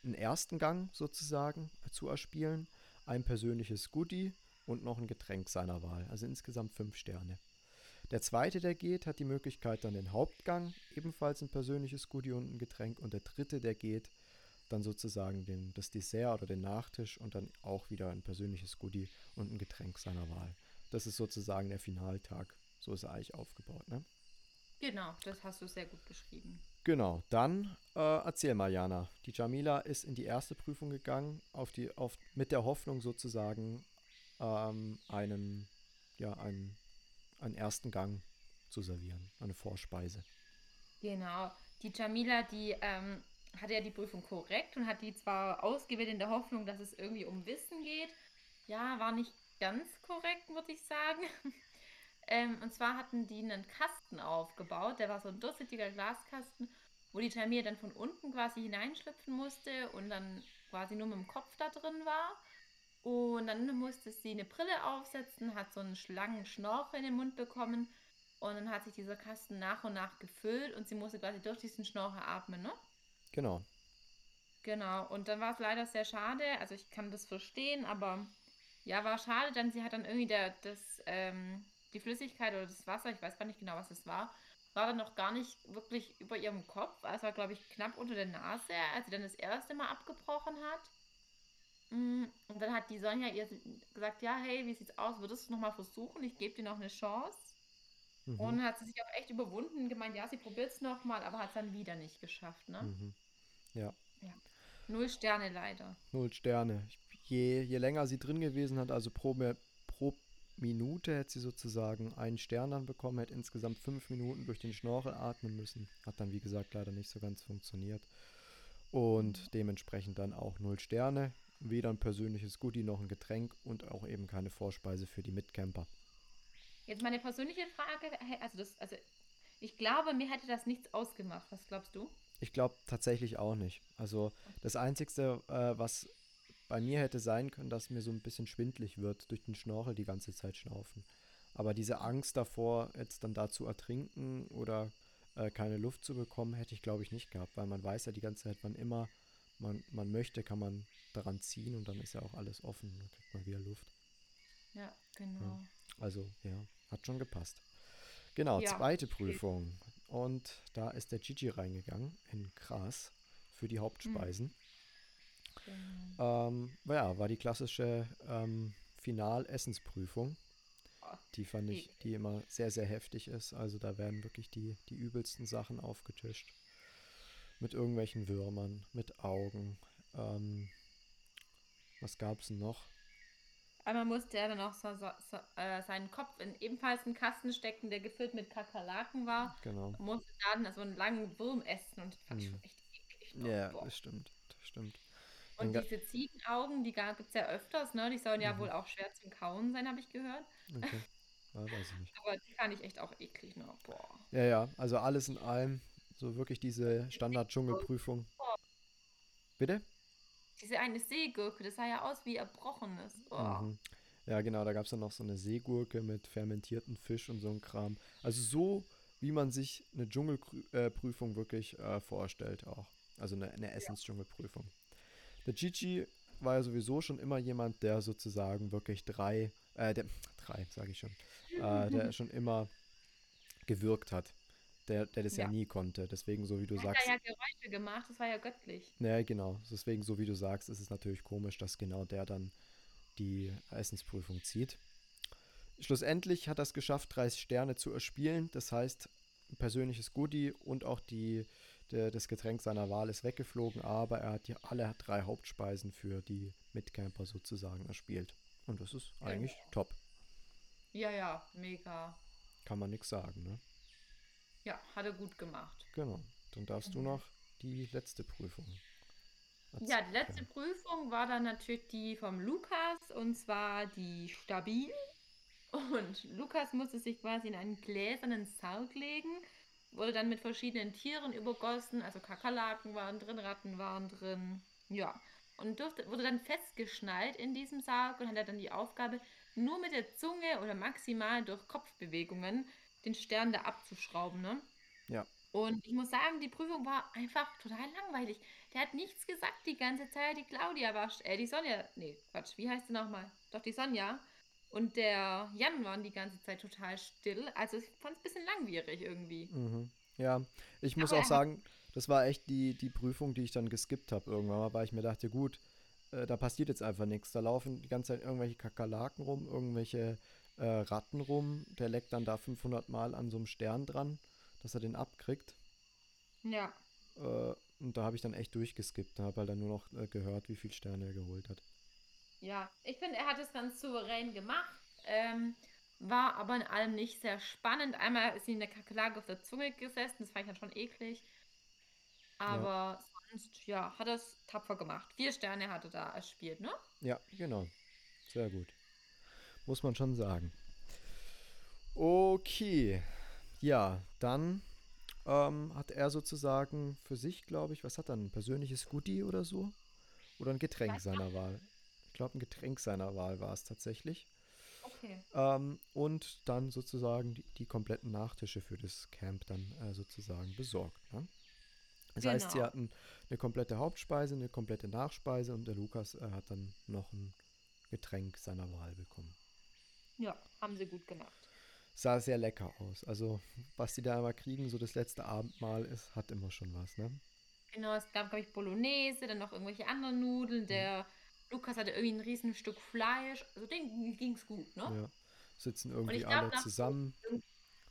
einen ersten Gang sozusagen zu erspielen, ein persönliches Goodie und noch ein Getränk seiner Wahl. Also insgesamt fünf Sterne. Der zweite, der geht, hat die Möglichkeit dann den Hauptgang, ebenfalls ein persönliches Goodie und ein Getränk. Und der dritte, der geht, dann sozusagen den, das Dessert oder den Nachtisch und dann auch wieder ein persönliches Goodie und ein Getränk seiner Wahl. Das ist sozusagen der Finaltag. So ist er eigentlich aufgebaut, ne? Genau, das hast du sehr gut beschrieben. Genau, dann äh, erzähl mal, Jana. Die Jamila ist in die erste Prüfung gegangen, auf die, auf, mit der Hoffnung sozusagen ähm, einen, ja, einen, einen ersten Gang zu servieren, eine Vorspeise. Genau, die Jamila, die ähm, hatte ja die Prüfung korrekt und hat die zwar ausgewählt in der Hoffnung, dass es irgendwie um Wissen geht. Ja, war nicht ganz korrekt, würde ich sagen. Ähm, und zwar hatten die einen Kasten aufgebaut, der war so ein durchsichtiger Glaskasten, wo die Tamir dann von unten quasi hineinschlüpfen musste und dann quasi nur mit dem Kopf da drin war. Und dann musste sie eine Brille aufsetzen, hat so einen langen Schnorchel in den Mund bekommen und dann hat sich dieser Kasten nach und nach gefüllt und sie musste quasi durch diesen Schnorchel atmen, ne? Genau. Genau, und dann war es leider sehr schade, also ich kann das verstehen, aber ja, war schade, denn sie hat dann irgendwie der, das, ähm, die Flüssigkeit oder das Wasser, ich weiß gar nicht genau, was es war, war dann noch gar nicht wirklich über ihrem Kopf. Also war, glaube ich, knapp unter der Nase, als sie dann das erste Mal abgebrochen hat. Mm, und dann hat die Sonja ihr gesagt, ja, hey, wie sieht's aus? Würdest du noch mal versuchen? Ich gebe dir noch eine Chance. Mhm. Und hat sie sich auch echt überwunden, gemeint, ja, sie probiert es noch mal, aber hat es dann wieder nicht geschafft, ne? Mhm. Ja. ja. Null Sterne leider. Null Sterne. Je, je länger sie drin gewesen hat, also pro, pro Minute hätte sie sozusagen einen Stern dann bekommen, hätte insgesamt fünf Minuten durch den Schnorchel atmen müssen. Hat dann, wie gesagt, leider nicht so ganz funktioniert. Und dementsprechend dann auch null Sterne. Weder ein persönliches Goodie noch ein Getränk und auch eben keine Vorspeise für die Mitcamper. Jetzt meine persönliche Frage, also, das, also ich glaube, mir hätte das nichts ausgemacht. Was glaubst du? Ich glaube tatsächlich auch nicht. Also das Einzige, äh, was bei mir hätte sein können, dass mir so ein bisschen schwindlig wird durch den Schnorchel die ganze Zeit schnaufen. Aber diese Angst davor, jetzt dann da zu ertrinken oder äh, keine Luft zu bekommen, hätte ich glaube ich nicht gehabt, weil man weiß ja die ganze Zeit, wann immer man, man möchte, kann man daran ziehen und dann ist ja auch alles offen, dann kriegt man wieder Luft. Ja, genau. Ja. Also ja, hat schon gepasst. Genau, ja. zweite Prüfung. Und da ist der Gigi reingegangen in Gras für die Hauptspeisen. Mhm. Genau. Ähm, ja, war die klassische ähm, Final-Essensprüfung. Die fand ich, die immer sehr, sehr heftig ist. Also da werden wirklich die, die übelsten Sachen aufgetischt. Mit irgendwelchen Würmern, mit Augen. Ähm, was gab es noch? Einmal musste er dann auch so, so, so, äh, seinen Kopf in ebenfalls einen Kasten stecken, der gefüllt mit Kakerlaken war. Genau. Und musste dann so einen langen Wurm essen und das fand ich schon echt eklig. Ja, boah. das stimmt. Das stimmt. Und diese Ziegenaugen, die gibt es ja öfters, ne? Die sollen ja mhm. wohl auch schwer zum Kauen sein, habe ich gehört. Okay. Ja, weiß ich nicht. Aber die fand ich echt auch eklig, ne? Boah. Ja, ja, also alles in allem, so wirklich diese Standard-Dschungelprüfung. Bitte? Diese eine Seegurke, das sah ja aus wie erbrochenes. Mhm. Ja, genau, da gab es dann noch so eine Seegurke mit fermentierten Fisch und so ein Kram. Also so, wie man sich eine Dschungelprüfung wirklich äh, vorstellt auch. Also eine, eine Essensdschungelprüfung. Der Gigi war ja sowieso schon immer jemand, der sozusagen wirklich drei, äh, der, drei, sage ich schon, äh, der schon immer gewirkt hat. Der, der das ja. ja nie konnte. Deswegen, so wie du hat sagst. Er hat ja Geräusche gemacht, das war ja göttlich. Ja, genau. Deswegen, so wie du sagst, ist es natürlich komisch, dass genau der dann die Essensprüfung zieht. Schlussendlich hat er es geschafft, 30 Sterne zu erspielen. Das heißt, ein persönliches Goodie und auch die der, das Getränk seiner Wahl ist weggeflogen, aber er hat ja alle drei Hauptspeisen für die Mitcamper sozusagen erspielt. Und das ist eigentlich ja. top. Ja, ja, mega. Kann man nichts sagen, ne? Ja, hat er gut gemacht. Genau. Dann darfst mhm. du noch die letzte Prüfung. Erzählen. Ja, die letzte Prüfung war dann natürlich die vom Lukas und zwar die Stabil. Und Lukas musste sich quasi in einen gläsernen Sarg legen, wurde dann mit verschiedenen Tieren übergossen, also Kakerlaken waren drin, Ratten waren drin, ja. Und durfte, wurde dann festgeschnallt in diesem Sarg und hatte dann die Aufgabe, nur mit der Zunge oder maximal durch Kopfbewegungen den Stern da abzuschrauben, ne? Ja. Und ich muss sagen, die Prüfung war einfach total langweilig. Der hat nichts gesagt die ganze Zeit. Die Claudia war, äh, die Sonja, nee, Quatsch, wie heißt sie nochmal? Doch, die Sonja und der Jan waren die ganze Zeit total still. Also ich fand es ein bisschen langwierig irgendwie. Mhm. Ja, ich muss Aber auch sagen, das war echt die, die Prüfung, die ich dann geskippt habe irgendwann mal, weil ich mir dachte, gut, äh, da passiert jetzt einfach nichts. Da laufen die ganze Zeit irgendwelche Kakerlaken rum, irgendwelche äh, Ratten rum. Der leckt dann da 500 Mal an so einem Stern dran, dass er den abkriegt. Ja. Äh, und da habe ich dann echt durchgeskippt. Da habe halt dann nur noch äh, gehört, wie viele Sterne er geholt hat. Ja, ich finde, er hat es ganz souverän gemacht. Ähm, war aber in allem nicht sehr spannend. Einmal ist ihm eine Kakerlake auf der Zunge gesessen, das fand ich dann schon eklig. Aber sonst, ja, hat er es tapfer gemacht. Vier Sterne hat er da erspielt, ne? Ja, genau. Sehr gut. Muss man schon sagen. Okay. Ja, dann ähm, hat er sozusagen für sich, glaube ich, was hat er, ein persönliches Goodie oder so? Oder ein Getränk seiner Wahl? Ich glaube, ein Getränk seiner Wahl war es tatsächlich. Okay. Ähm, und dann sozusagen die, die kompletten Nachtische für das Camp dann äh, sozusagen besorgt. Ne? Das heißt, sie Genau. hatten eine komplette Hauptspeise, eine komplette Nachspeise und der Lukas äh, hat dann noch ein Getränk seiner Wahl bekommen. Ja, haben sie gut gemacht. Sah sehr lecker aus. Also, was die da immer kriegen, so das letzte Abendmahl ist, hat immer schon was, ne? Genau, es gab, glaube ich, Bolognese, dann noch irgendwelche anderen Nudeln. Der Lukas hatte irgendwie ein riesen Stück Fleisch. Also denen ging es gut, ne? Ja. Sitzen irgendwie glaub, alle zusammen.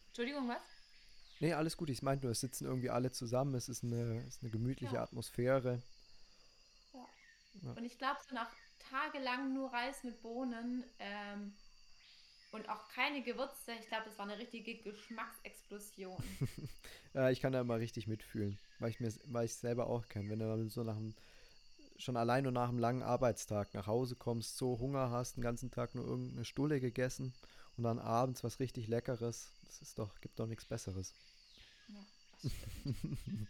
Entschuldigung, was? Nee, alles gut. Ich meinte nur, es sitzen irgendwie alle zusammen. Es ist eine, es ist eine gemütliche Ja. Atmosphäre. Und ich glaube, so nach tagelang nur Reis mit Bohnen ähm, und auch keine Gewürze, ich glaube, das war eine richtige Geschmacksexplosion. Äh, ich kann da immer richtig mitfühlen, weil ich mir, weil ich selber auch kenne. Wenn du dann so nach dem, schon allein nur nach einem langen Arbeitstag nach Hause kommst, so Hunger hast, den ganzen Tag nur irgendeine Stulle gegessen und dann abends was richtig Leckeres, das ist doch, gibt doch nichts Besseres. ja, das stimmt.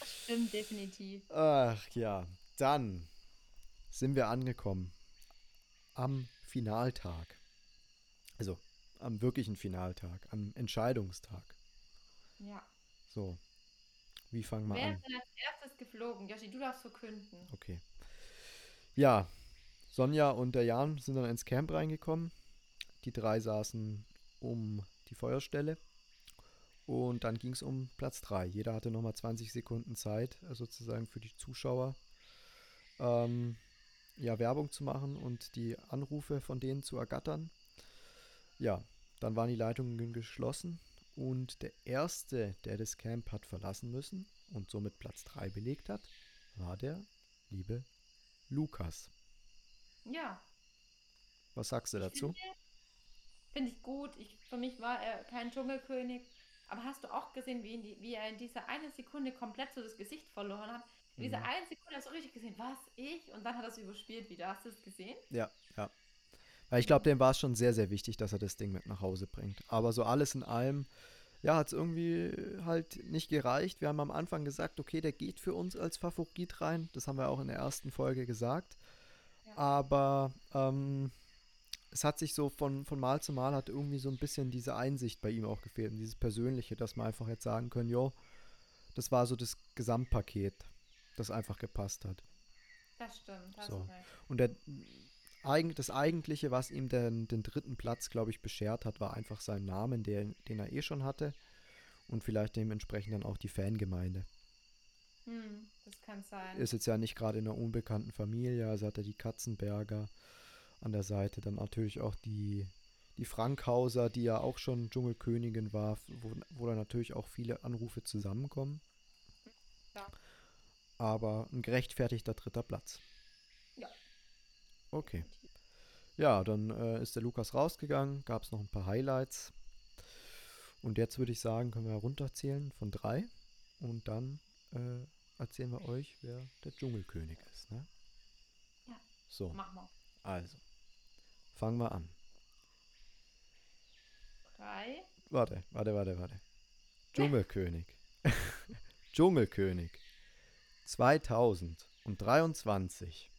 das stimmt definitiv. Ach ja, dann sind wir angekommen am Finaltag. Also am wirklichen Finaltag, am Entscheidungstag. Ja. So, wie fangen wir Wer an? denn als erstes geflogen? Joshi, du darfst verkünden. Okay. Ja, Sonja und der Jan sind dann ins Camp reingekommen. Die drei saßen um die Feuerstelle. Und dann ging es um Platz 3. Jeder hatte nochmal 20 Sekunden Zeit, äh, sozusagen für die Zuschauer, ähm, ja, Werbung zu machen und die Anrufe von denen zu ergattern. Ja, dann waren die Leitungen geschlossen und der Erste, der das Camp hat verlassen müssen und somit Platz 3 belegt hat, war der liebe Lukas. Ja. Was sagst du dazu? Finde ich gut. Ich, für mich war er kein Dschungelkönig. Aber hast du auch gesehen, wie, die, wie er in dieser eine Sekunde komplett so das Gesicht verloren hat? In dieser Mhm. einen Sekunde hast du richtig gesehen, was, ich? Und dann hat er es überspielt wieder. Hast du es gesehen? Ja, ja. Weil ich glaube, dem war es schon sehr, sehr wichtig, dass er das Ding mit nach Hause bringt. Aber so alles in allem, ja, hat es irgendwie halt nicht gereicht. Wir haben am Anfang gesagt, okay, der geht für uns als Favorit rein. Das haben wir auch in der ersten Folge gesagt. Ja. Aber ähm, es hat sich so von, von Mal zu Mal hat irgendwie so ein bisschen diese Einsicht bei ihm auch gefehlt. Und dieses Persönliche, dass wir einfach jetzt sagen können, jo, das war so das Gesamtpaket, das einfach gepasst hat. Das stimmt. Hast So. Und der, das Eigentliche, was ihm den, den dritten Platz, glaube ich, beschert hat, war einfach sein Namen, den, den er eh schon hatte. Und vielleicht dementsprechend dann auch die Fangemeinde. Hm, das kann sein. Ist jetzt ja nicht gerade in einer unbekannten Familie, also hat er die Katzenberger an der Seite, dann natürlich auch die, die Frankhauser, die ja auch schon Dschungelkönigin war, wo, wo dann natürlich auch viele Anrufe zusammenkommen. Ja. Aber ein gerechtfertigter dritter Platz. Okay. Ja, dann äh, ist der Lukas rausgegangen, gab es noch ein paar Highlights. Und jetzt würde ich sagen, können wir runterzählen von drei. Und dann äh, erzählen wir euch, wer der Dschungelkönig ist. Ne? Ja. So, Mach mal. also. Fangen wir an. Drei. Warte, warte, warte, warte. Dschungelkönig. Dschungelkönig 2023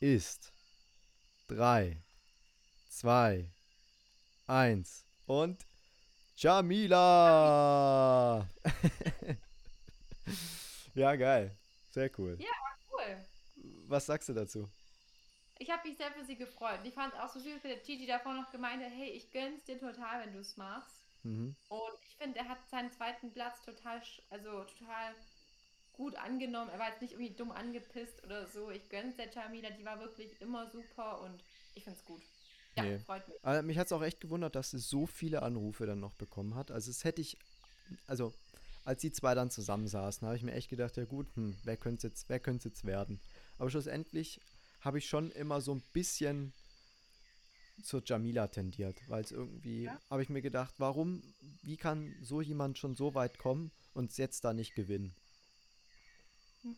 ist 3, 2, 1 und Jamila! ja, geil. Sehr cool. Ja. Cool. Was sagst du dazu? Ich habe mich sehr für sie gefreut. Ich fand es auch so süß, wie der Gigi davor noch gemeint hat, hey, ich gönn's dir total, wenn du es machst. Mhm. Und ich finde, er hat seinen zweiten Platz total, also total gut angenommen. Er war jetzt nicht irgendwie dumm angepisst oder so. Ich gönn's der Jamila, die war wirklich immer super und ich finde es gut. Ja, Nee. freut mich. Aber mich hat es auch echt gewundert, dass sie so viele Anrufe dann noch bekommen hat. Also es hätte ich, also als die zwei dann zusammensaßen, habe ich mir echt gedacht, ja gut, hm, wer könnte es jetzt, wer könnte jetzt werden? Aber schlussendlich habe ich schon immer so ein bisschen zur Jamila tendiert, weil es irgendwie, Ja. habe ich mir gedacht, warum, wie kann so jemand schon so weit kommen und jetzt da nicht gewinnen?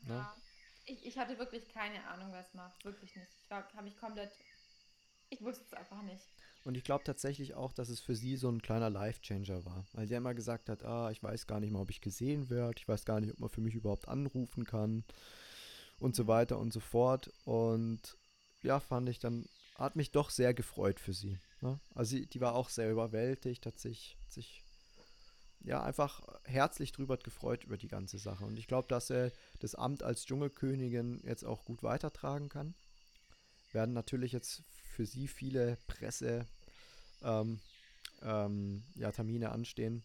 Ja. Ich, ich hatte wirklich keine Ahnung, wer es macht. Wirklich nicht. Ich habe mich komplett. Ich wusste es einfach nicht. Und ich glaube tatsächlich auch, dass es für sie so ein kleiner Life-Changer war. Weil sie immer gesagt hat, ah, ich weiß gar nicht mal, ob ich gesehen werde, ich weiß gar nicht, ob man für mich überhaupt anrufen kann und so weiter und so fort. Und ja, fand ich dann, hat mich doch sehr gefreut für sie. Ne? Also sie, die war auch sehr überwältigt, hat sich, hat sich ja einfach herzlich drüber gefreut über die ganze Sache. Und ich glaube, dass er das Amt als Dschungelkönigin jetzt auch gut weitertragen kann. Werden natürlich jetzt für sie viele Presse ähm, ähm, ja, Termine anstehen.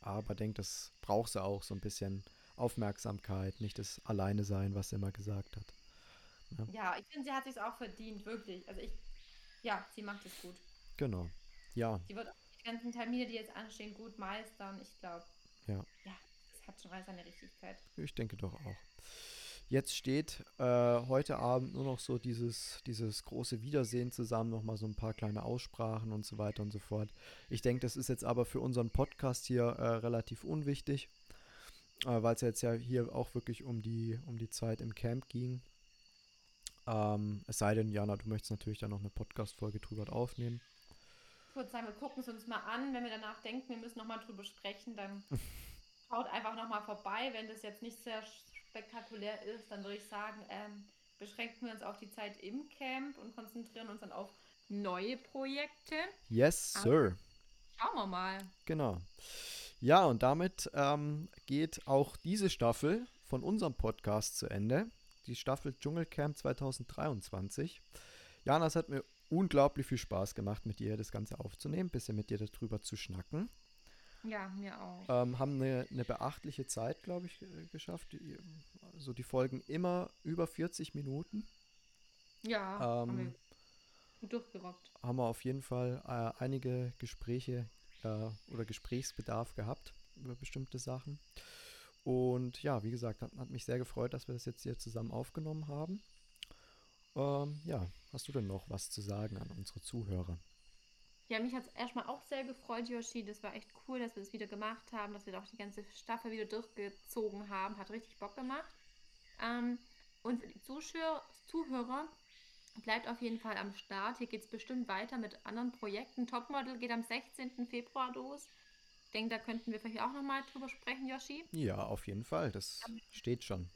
Aber denke, das braucht sie auch so ein bisschen Aufmerksamkeit, nicht das Alleine sein, was sie immer gesagt hat. Ja, ich finde, sie hat sich auch verdient, wirklich. Also ich. Ja, sie macht es gut. Genau. Ja, Sie wird auch ganzen Termine, die jetzt anstehen, gut meistern. Ich glaube. Ja. Ja, es hat schon alles seine Richtigkeit. ich denke doch auch. Jetzt steht äh, heute Abend nur noch so dieses, dieses große Wiedersehen zusammen, nochmal so ein paar kleine Aussprachen und so weiter und so fort. Ich denke, das ist jetzt aber für unseren Podcast hier äh, relativ unwichtig, äh, weil es jetzt ja hier auch wirklich um die, um die Zeit im Camp ging. Ähm, es sei denn, Jana, du möchtest natürlich dann noch eine Podcast-Folge drüber aufnehmen. Würde sagen, wir gucken es uns mal an. Wenn wir danach denken, wir müssen nochmal drüber sprechen, dann schaut einfach nochmal vorbei. Wenn das jetzt nicht sehr spektakulär ist, dann würde ich sagen, ähm, beschränken wir uns auf die Zeit im Camp und konzentrieren uns dann auf neue Projekte. Yes. Sir. Schauen wir mal. Genau. Ja, und damit ähm, geht auch diese Staffel von unserem Podcast zu Ende. Die Staffel Dschungelcamp 2023. Jana, es hat mir unglaublich viel Spaß gemacht, mit dir das Ganze aufzunehmen, bisschen mit dir darüber zu schnacken. Ja, mir auch. Ähm, haben eine, eine beachtliche Zeit, glaube ich, äh, geschafft. Die, also die Folgen immer über 40 Minuten. Ja, ähm, haben wir gut durchgerockt. haben wir auf jeden Fall äh, einige Gespräche äh, oder Gesprächsbedarf gehabt über bestimmte Sachen. Und ja, wie gesagt, hat, hat mich sehr gefreut, dass wir das jetzt hier zusammen aufgenommen haben. Ähm, ja, hast du denn noch was zu sagen an unsere Zuhörer? Ja, mich hat es erstmal auch sehr gefreut, Yoshi. Das war echt cool, dass wir das wieder gemacht haben, dass wir da auch die ganze Staffel wieder durchgezogen haben. Hat richtig Bock gemacht. Ähm, und für die Zuschauer, Zuhörer bleibt auf jeden Fall am Start. Hier geht es bestimmt weiter mit anderen Projekten. Topmodel geht am 16. Februar los. Ich denke, da könnten wir vielleicht auch nochmal drüber sprechen, Yoshi. Ja, auf jeden Fall, das steht schon.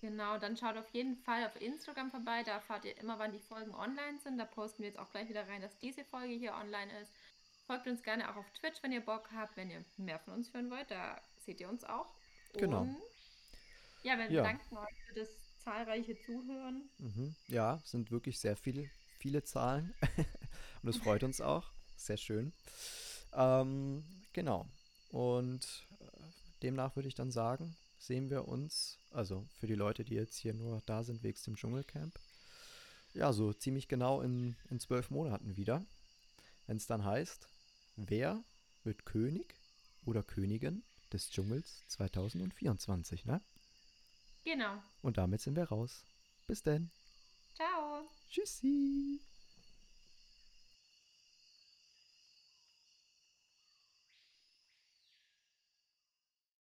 Genau, dann schaut auf jeden Fall auf Instagram vorbei. Da erfahrt ihr immer, wann die Folgen online sind. Da posten wir jetzt auch gleich wieder rein, dass diese Folge hier online ist. Folgt uns gerne auch auf Twitch, wenn ihr Bock habt, wenn ihr mehr von uns hören wollt. Da seht ihr uns auch. Genau. Und ja, wir Ja. danken euch für das zahlreiche Zuhören. Mhm. Ja, sind wirklich sehr viele, viele Zahlen. Und es freut uns auch. Sehr schön. Ähm, genau. Und äh, demnach würde ich dann sagen, sehen wir uns, also für die Leute, die jetzt hier nur da sind, wegs dem Dschungelcamp, ja, so ziemlich genau in, in zwölf Monaten wieder. Wenn es dann heißt, wer wird König oder Königin des Dschungels 2024, ne? Genau. Und damit sind wir raus. Bis denn. Ciao. Tschüssi.